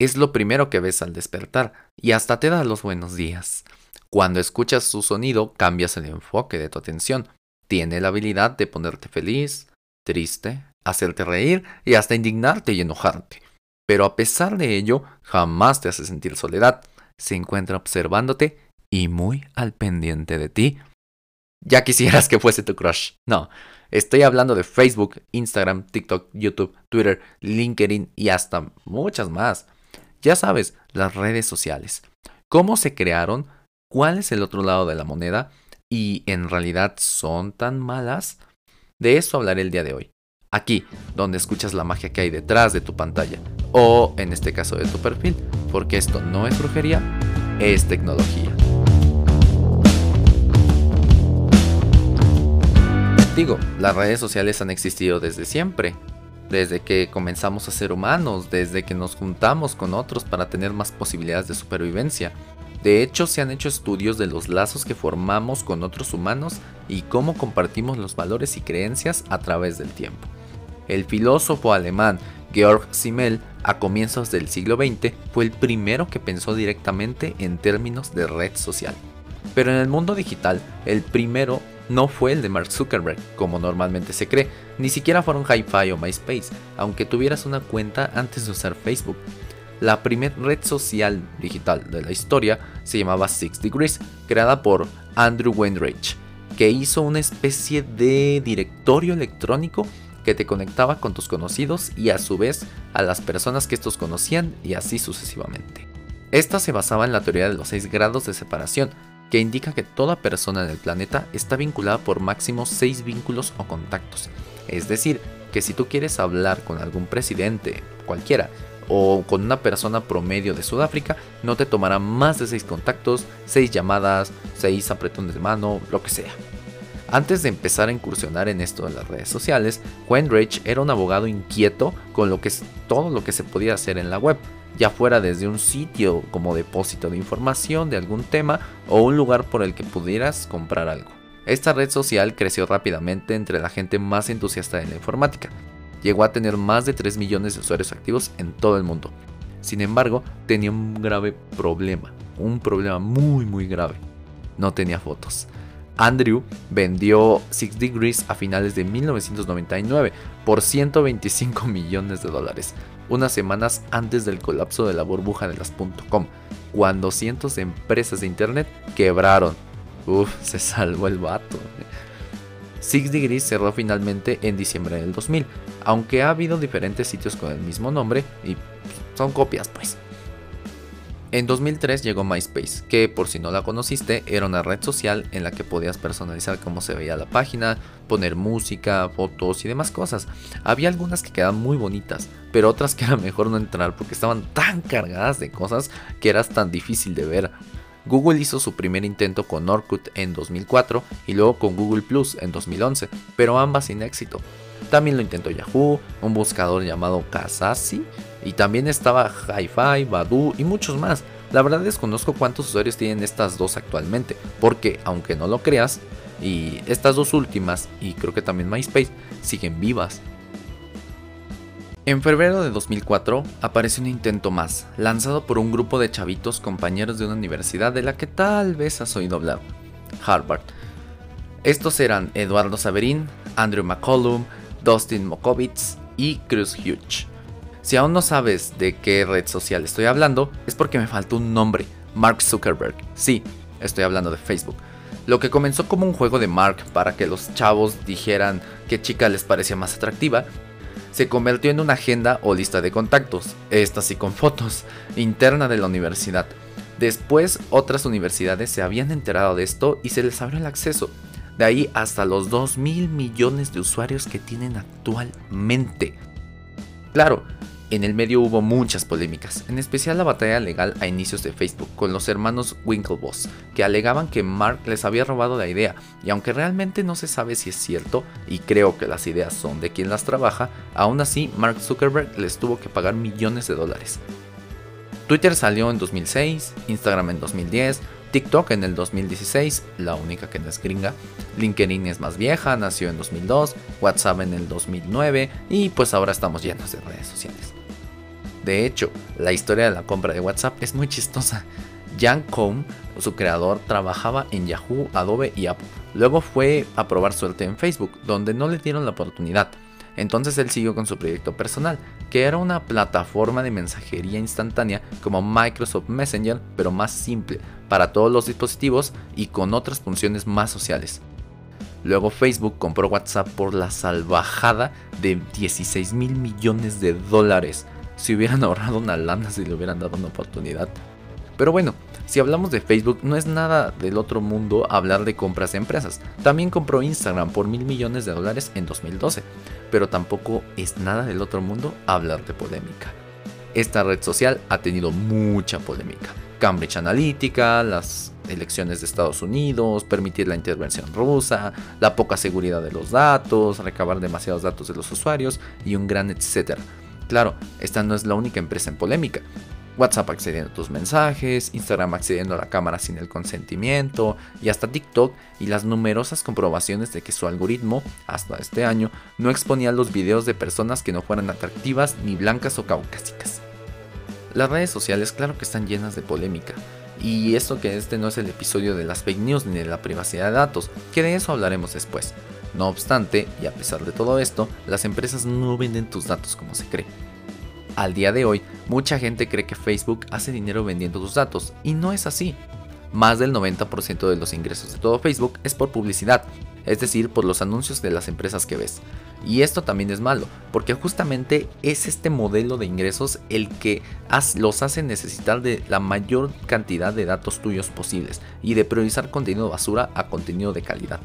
es lo primero que ves al despertar y hasta te da los buenos días. Cuando escuchas su sonido, cambias el enfoque de tu atención. Tiene la habilidad de ponerte feliz, triste, hacerte reír y hasta indignarte y enojarte. Pero a pesar de ello, jamás te hace sentir soledad. Se encuentra observándote y muy al pendiente de ti. Ya quisieras que fuese tu crush. No, estoy hablando de Facebook, Instagram, TikTok, YouTube, Twitter, LinkedIn y hasta muchas más. Ya sabes, las redes sociales. ¿Cómo se crearon? ¿Cuál es el otro lado de la moneda? ¿Y en realidad son tan malas? De eso hablaré el día de hoy. Aquí, donde escuchas la magia que hay detrás de tu pantalla. O en este caso de tu perfil. Porque esto no es brujería, es tecnología. Digo, las redes sociales han existido desde siempre desde que comenzamos a ser humanos, desde que nos juntamos con otros para tener más posibilidades de supervivencia. De hecho, se han hecho estudios de los lazos que formamos con otros humanos y cómo compartimos los valores y creencias a través del tiempo. El filósofo alemán Georg Simmel, a comienzos del siglo XX, fue el primero que pensó directamente en términos de red social. Pero en el mundo digital, el primero no fue el de Mark Zuckerberg, como normalmente se cree, ni siquiera fueron Hi-Fi o MySpace, aunque tuvieras una cuenta antes de usar Facebook. La primera red social digital de la historia se llamaba Six Degrees, creada por Andrew Weinreich, que hizo una especie de directorio electrónico que te conectaba con tus conocidos y a su vez a las personas que estos conocían y así sucesivamente. Esta se basaba en la teoría de los 6 grados de separación, que indica que toda persona en el planeta está vinculada por máximo 6 vínculos o contactos. Es decir, que si tú quieres hablar con algún presidente, cualquiera, o con una persona promedio de Sudáfrica, no te tomará más de 6 contactos, 6 llamadas, 6 apretones de mano, lo que sea. Antes de empezar a incursionar en esto de las redes sociales, Wendrich era un abogado inquieto con lo que todo lo que se podía hacer en la web, ya fuera desde un sitio como depósito de información de algún tema o un lugar por el que pudieras comprar algo. Esta red social creció rápidamente entre la gente más entusiasta de la informática. Llegó a tener más de 3 millones de usuarios activos en todo el mundo. Sin embargo, tenía un grave problema, un problema muy muy grave. No tenía fotos. Andrew vendió Six Degrees a finales de 1999 por 125 millones de dólares, unas semanas antes del colapso de la burbuja de las .com, cuando cientos de empresas de internet quebraron. Uf, se salvó el vato. Six Degrees cerró finalmente en diciembre del 2000, aunque ha habido diferentes sitios con el mismo nombre y son copias pues. En 2003 llegó MySpace, que por si no la conociste era una red social en la que podías personalizar cómo se veía la página, poner música, fotos y demás cosas. Había algunas que quedaban muy bonitas, pero otras que era mejor no entrar porque estaban tan cargadas de cosas que eras tan difícil de ver. Google hizo su primer intento con Orkut en 2004 y luego con Google Plus en 2011, pero ambas sin éxito. También lo intentó Yahoo, un buscador llamado Kazasi, y también estaba HiFi, Badu y muchos más. La verdad desconozco cuántos usuarios tienen estas dos actualmente, porque aunque no lo creas, y estas dos últimas, y creo que también MySpace, siguen vivas. En febrero de 2004 apareció un intento más, lanzado por un grupo de chavitos compañeros de una universidad de la que tal vez has oído hablar, Harvard. Estos eran Eduardo Saverín, Andrew McCollum, Dustin Mokovitz y Chris Hughes. Si aún no sabes de qué red social estoy hablando, es porque me faltó un nombre, Mark Zuckerberg. Sí, estoy hablando de Facebook. Lo que comenzó como un juego de Mark para que los chavos dijeran qué chica les parecía más atractiva, se convirtió en una agenda o lista de contactos, esta sí con fotos, interna de la universidad. Después otras universidades se habían enterado de esto y se les abrió el acceso. De ahí hasta los 2 mil millones de usuarios que tienen actualmente. Claro, en el medio hubo muchas polémicas, en especial la batalla legal a inicios de Facebook con los hermanos Winklevoss, que alegaban que Mark les había robado la idea, y aunque realmente no se sabe si es cierto, y creo que las ideas son de quien las trabaja, aún así Mark Zuckerberg les tuvo que pagar millones de dólares. Twitter salió en 2006, Instagram en 2010, TikTok en el 2016, la única que no es gringa. LinkedIn es más vieja, nació en 2002, WhatsApp en el 2009 y pues ahora estamos llenos de redes sociales. De hecho, la historia de la compra de WhatsApp es muy chistosa. Jan Koum, su creador, trabajaba en Yahoo, Adobe y Apple. Luego fue a probar suerte en Facebook, donde no le dieron la oportunidad. Entonces él siguió con su proyecto personal, que era una plataforma de mensajería instantánea como Microsoft Messenger, pero más simple, para todos los dispositivos y con otras funciones más sociales. Luego Facebook compró WhatsApp por la salvajada de 16 mil millones de dólares. Si hubieran ahorrado una lana si le hubieran dado una oportunidad. Pero bueno, si hablamos de Facebook, no es nada del otro mundo hablar de compras de empresas. También compró Instagram por mil millones de dólares en 2012. Pero tampoco es nada del otro mundo hablar de polémica. Esta red social ha tenido mucha polémica. Cambridge Analytica, las elecciones de Estados Unidos, permitir la intervención rusa, la poca seguridad de los datos, recabar demasiados datos de los usuarios y un gran etcétera. Claro, esta no es la única empresa en polémica. WhatsApp accediendo a tus mensajes, Instagram accediendo a la cámara sin el consentimiento y hasta TikTok y las numerosas comprobaciones de que su algoritmo, hasta este año, no exponía los videos de personas que no fueran atractivas ni blancas o caucásicas. Las redes sociales claro que están llenas de polémica, y esto que este no es el episodio de las fake news ni de la privacidad de datos, que de eso hablaremos después. No obstante, y a pesar de todo esto, las empresas no venden tus datos como se cree. Al día de hoy, mucha gente cree que Facebook hace dinero vendiendo tus datos, y no es así. Más del 90% de los ingresos de todo Facebook es por publicidad, es decir, por los anuncios de las empresas que ves. Y esto también es malo, porque justamente es este modelo de ingresos el que los hace necesitar de la mayor cantidad de datos tuyos posibles y de priorizar contenido basura a contenido de calidad.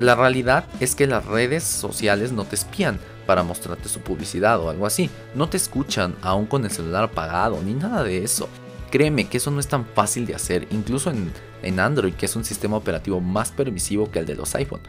La realidad es que las redes sociales no te espían para mostrarte su publicidad o algo así, no te escuchan aún con el celular apagado ni nada de eso. Créeme que eso no es tan fácil de hacer, incluso en, Android, que es un sistema operativo más permisivo que el de los iPhone.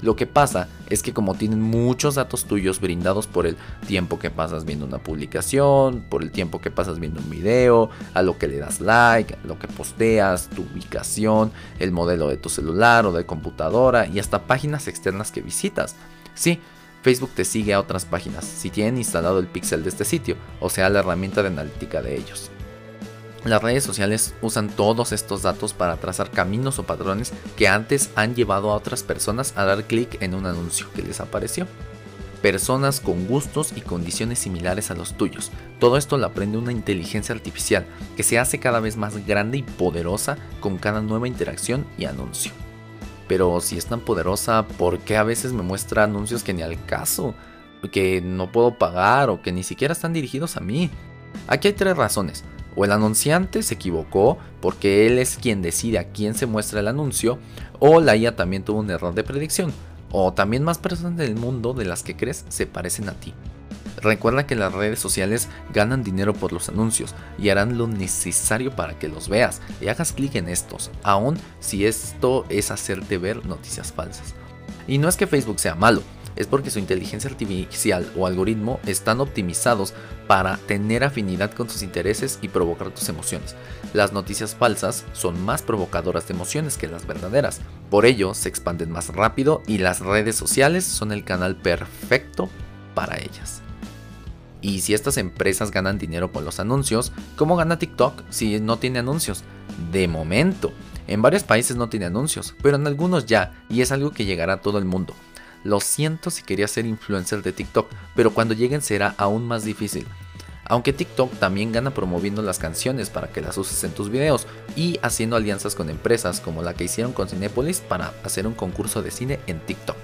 Lo que pasa es que como tienen muchos datos tuyos brindados por el tiempo que pasas viendo una publicación, por el tiempo que pasas viendo un video, a lo que le das like, a lo que posteas, tu ubicación, el modelo de tu celular o de computadora y hasta páginas externas que visitas. Sí, Facebook te sigue a otras páginas si tienen instalado el pixel de este sitio, o sea la herramienta de analítica de ellos. Las redes sociales usan todos estos datos para trazar caminos o patrones que antes han llevado a otras personas a dar clic en un anuncio que les apareció. Personas con gustos y condiciones similares a los tuyos. Todo esto lo aprende una inteligencia artificial que se hace cada vez más grande y poderosa con cada nueva interacción y anuncio. Pero si es tan poderosa, ¿por qué a veces me muestra anuncios que ni al caso? Que no puedo pagar o que ni siquiera están dirigidos a mí. Aquí hay tres razones. O el anunciante se equivocó porque él es quien decide a quién se muestra el anuncio, o la IA también tuvo un error de predicción, o también más personas del mundo de las que crees se parecen a ti. Recuerda que las redes sociales ganan dinero por los anuncios y harán lo necesario para que los veas y hagas clic en estos, aun si esto es hacerte ver noticias falsas. Y no es que Facebook sea malo, es porque su inteligencia artificial o algoritmo están optimizados para tener afinidad con tus intereses y provocar tus emociones. Las noticias falsas son más provocadoras de emociones que las verdaderas, por ello se expanden más rápido y las redes sociales son el canal perfecto para ellas. Y si estas empresas ganan dinero con los anuncios, ¿cómo gana TikTok si no tiene anuncios? De momento. En varios países no tiene anuncios, pero en algunos ya, y es algo que llegará a todo el mundo. Lo siento si querías ser influencer de TikTok, pero cuando lleguen será aún más difícil. Aunque TikTok también gana promoviendo las canciones para que las uses en tus videos y haciendo alianzas con empresas como la que hicieron con Cinepolis para hacer un concurso de cine en TikTok.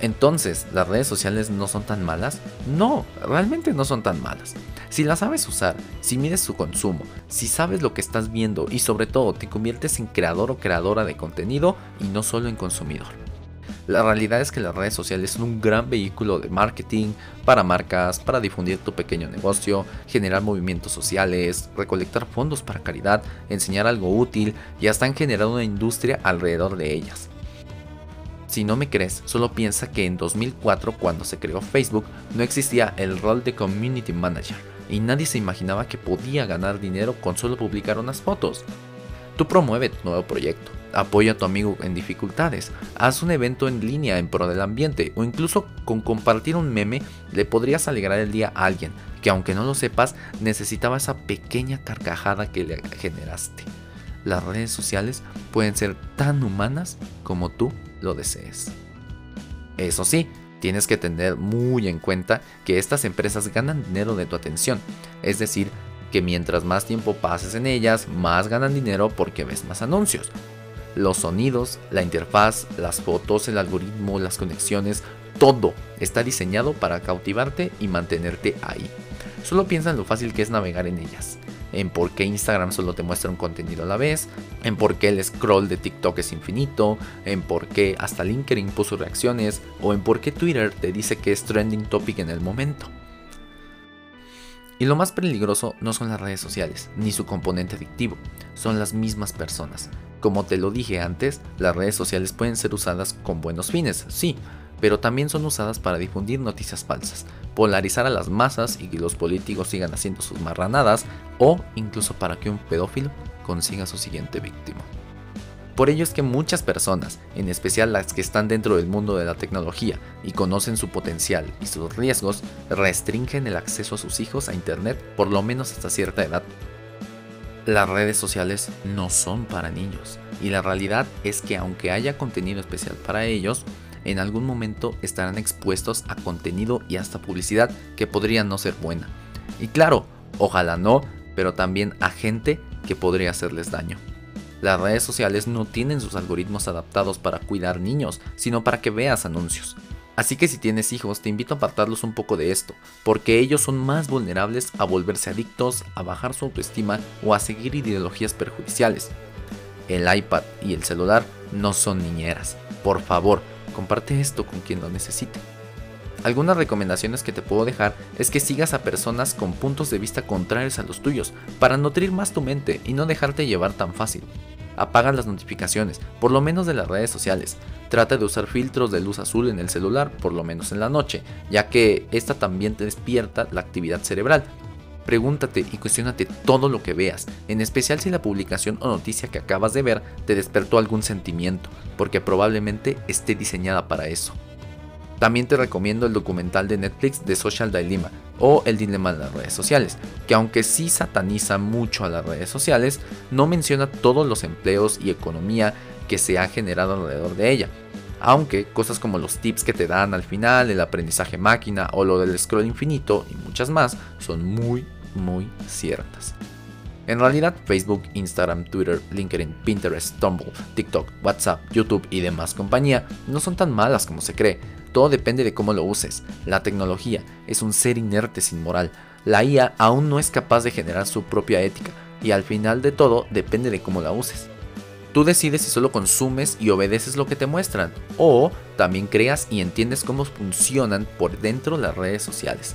Entonces, ¿las redes sociales no son tan malas? No, realmente no son tan malas. Si las sabes usar, si mides su consumo, si sabes lo que estás viendo y sobre todo te conviertes en creador o creadora de contenido y no solo en consumidor. La realidad es que las redes sociales son un gran vehículo de marketing para marcas, para difundir tu pequeño negocio, generar movimientos sociales, recolectar fondos para caridad, enseñar algo útil y hasta han generado una industria alrededor de ellas. Si no me crees, solo piensa que en 2004 cuando se creó Facebook no existía el rol de Community Manager y nadie se imaginaba que podía ganar dinero con solo publicar unas fotos. Tú promueve tu nuevo proyecto, Apoya a tu amigo en dificultades. Haz un evento en línea en pro del ambiente o incluso con compartir un meme le podrías alegrar el día a alguien que aunque no lo sepas necesitaba esa pequeña carcajada que le generaste. Las redes sociales pueden ser tan humanas como tú lo desees. Eso sí, tienes que tener muy en cuenta que estas empresas ganan dinero de tu atención, es decir, que mientras más tiempo pases en ellas, más ganan dinero porque ves más anuncios. Los sonidos, la interfaz, las fotos, el algoritmo, las conexiones, todo está diseñado para cautivarte y mantenerte ahí. Solo piensa en lo fácil que es navegar en ellas, en por qué Instagram solo te muestra un contenido a la vez, en por qué el scroll de TikTok es infinito, en por qué hasta LinkedIn puso reacciones o en por qué Twitter te dice que es trending topic en el momento. Y lo más peligroso no son las redes sociales, ni su componente adictivo, son las mismas personas. Como te lo dije antes, las redes sociales pueden ser usadas con buenos fines, sí, pero también son usadas para difundir noticias falsas, polarizar a las masas y que los políticos sigan haciendo sus marranadas, o incluso para que un pedófilo consiga su siguiente víctima. Por ello es que muchas personas, en especial las que están dentro del mundo de la tecnología y conocen su potencial y sus riesgos, restringen el acceso a sus hijos a Internet por lo menos hasta cierta edad. Las redes sociales no son para niños y la realidad es que aunque haya contenido especial para ellos, en algún momento estarán expuestos a contenido y hasta publicidad que podría no ser buena. Y claro, ojalá no, pero también a gente que podría hacerles daño. Las redes sociales no tienen sus algoritmos adaptados para cuidar niños, sino para que veas anuncios. Así que si tienes hijos, te invito a apartarlos un poco de esto, porque ellos son más vulnerables a volverse adictos, a bajar su autoestima o a seguir ideologías perjudiciales. El iPad y el celular no son niñeras. Por favor, comparte esto con quien lo necesite. Algunas recomendaciones que te puedo dejar es que sigas a personas con puntos de vista contrarios a los tuyos, para nutrir más tu mente y no dejarte llevar tan fácil. Apaga las notificaciones, por lo menos de las redes sociales. Trata de usar filtros de luz azul en el celular, por lo menos en la noche, ya que esta también te despierta la actividad cerebral. Pregúntate y cuestionate todo lo que veas, en especial si la publicación o noticia que acabas de ver te despertó algún sentimiento, porque probablemente esté diseñada para eso. También te recomiendo el documental de Netflix de Social Dilemma o El Dilema de las redes sociales, que aunque sí sataniza mucho a las redes sociales, no menciona todos los empleos y economía que se ha generado alrededor de ella. Aunque cosas como los tips que te dan al final, el aprendizaje máquina o lo del scroll infinito y muchas más son muy, muy ciertas. En realidad, Facebook, Instagram, Twitter, LinkedIn, Pinterest, Tumblr, TikTok, WhatsApp, YouTube y demás compañía no son tan malas como se cree. Todo depende de cómo lo uses. La tecnología es un ser inerte sin moral. La IA aún no es capaz de generar su propia ética y al final de todo depende de cómo la uses. Tú decides si solo consumes y obedeces lo que te muestran o también creas y entiendes cómo funcionan por dentro las redes sociales.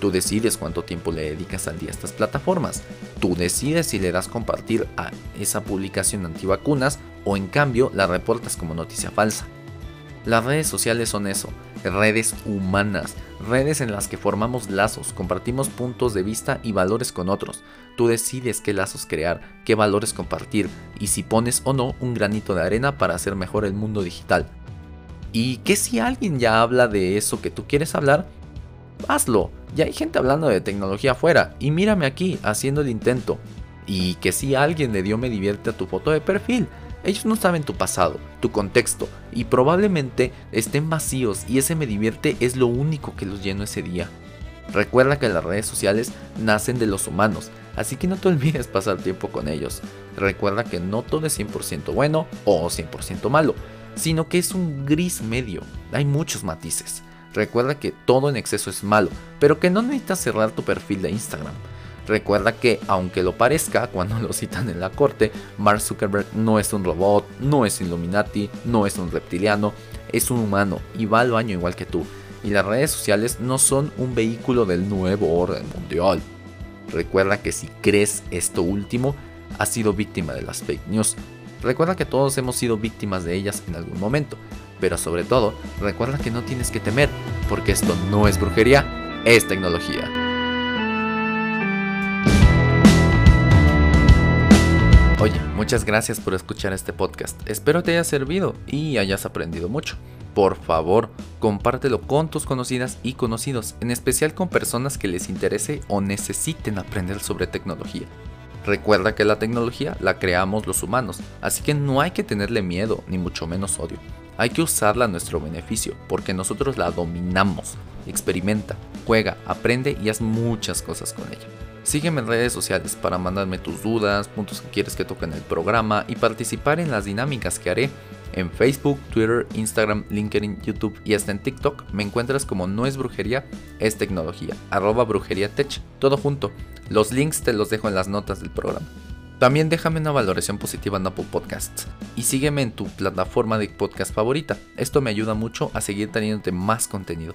Tú decides cuánto tiempo le dedicas al día a estas plataformas. Tú decides si le das compartir a esa publicación antivacunas o en cambio la reportas como noticia falsa. Las redes sociales son eso, redes humanas, redes en las que formamos lazos, compartimos puntos de vista y valores con otros. Tú decides qué lazos crear, qué valores compartir y si pones o no un granito de arena para hacer mejor el mundo digital. ¿Y qué si alguien ya habla de eso que tú quieres hablar? Hazlo, ya hay gente hablando de tecnología afuera y mírame aquí haciendo el intento. Y que si alguien le dio me divierte a tu foto de perfil, ellos no saben tu pasado, tu contexto, y probablemente estén vacíos y ese me divierte es lo único que los lleno ese día. Recuerda que las redes sociales nacen de los humanos, así que no te olvides pasar tiempo con ellos. Recuerda que no todo es 100% bueno o 100% malo, sino que es un gris medio, hay muchos matices. Recuerda que todo en exceso es malo, pero que no necesitas cerrar tu perfil de Instagram. Recuerda que, aunque lo parezca cuando lo citan en la corte, Mark Zuckerberg no es un robot, no es Illuminati, no es un reptiliano, es un humano y va al baño igual que tú. Y las redes sociales no son un vehículo del nuevo orden mundial. Recuerda que si crees esto último, has sido víctima de las fake news. Recuerda que todos hemos sido víctimas de ellas en algún momento. Pero sobre todo, recuerda que no tienes que temer, porque esto no es brujería, es tecnología. Oye, muchas gracias por escuchar este podcast. Espero te haya servido y hayas aprendido mucho. Por favor, compártelo con tus conocidas y conocidos, en especial con personas que les interese o necesiten aprender sobre tecnología. Recuerda que la tecnología la creamos los humanos, así que no hay que tenerle miedo, ni mucho menos odio. Hay que usarla a nuestro beneficio, porque nosotros la dominamos. Experimenta, juega, aprende y haz muchas cosas con ella. Sígueme en redes sociales para mandarme tus dudas, puntos que quieres que toque en el programa y participar en las dinámicas que haré en Facebook, Twitter, Instagram, LinkedIn, YouTube y hasta en TikTok me encuentras como no es brujería, es tecnología, arroba brujería tech, todo junto. Los links te los dejo en las notas del programa. También déjame una valoración positiva en Apple Podcasts y sígueme en tu plataforma de podcast favorita. Esto me ayuda mucho a seguir teniéndote más contenido.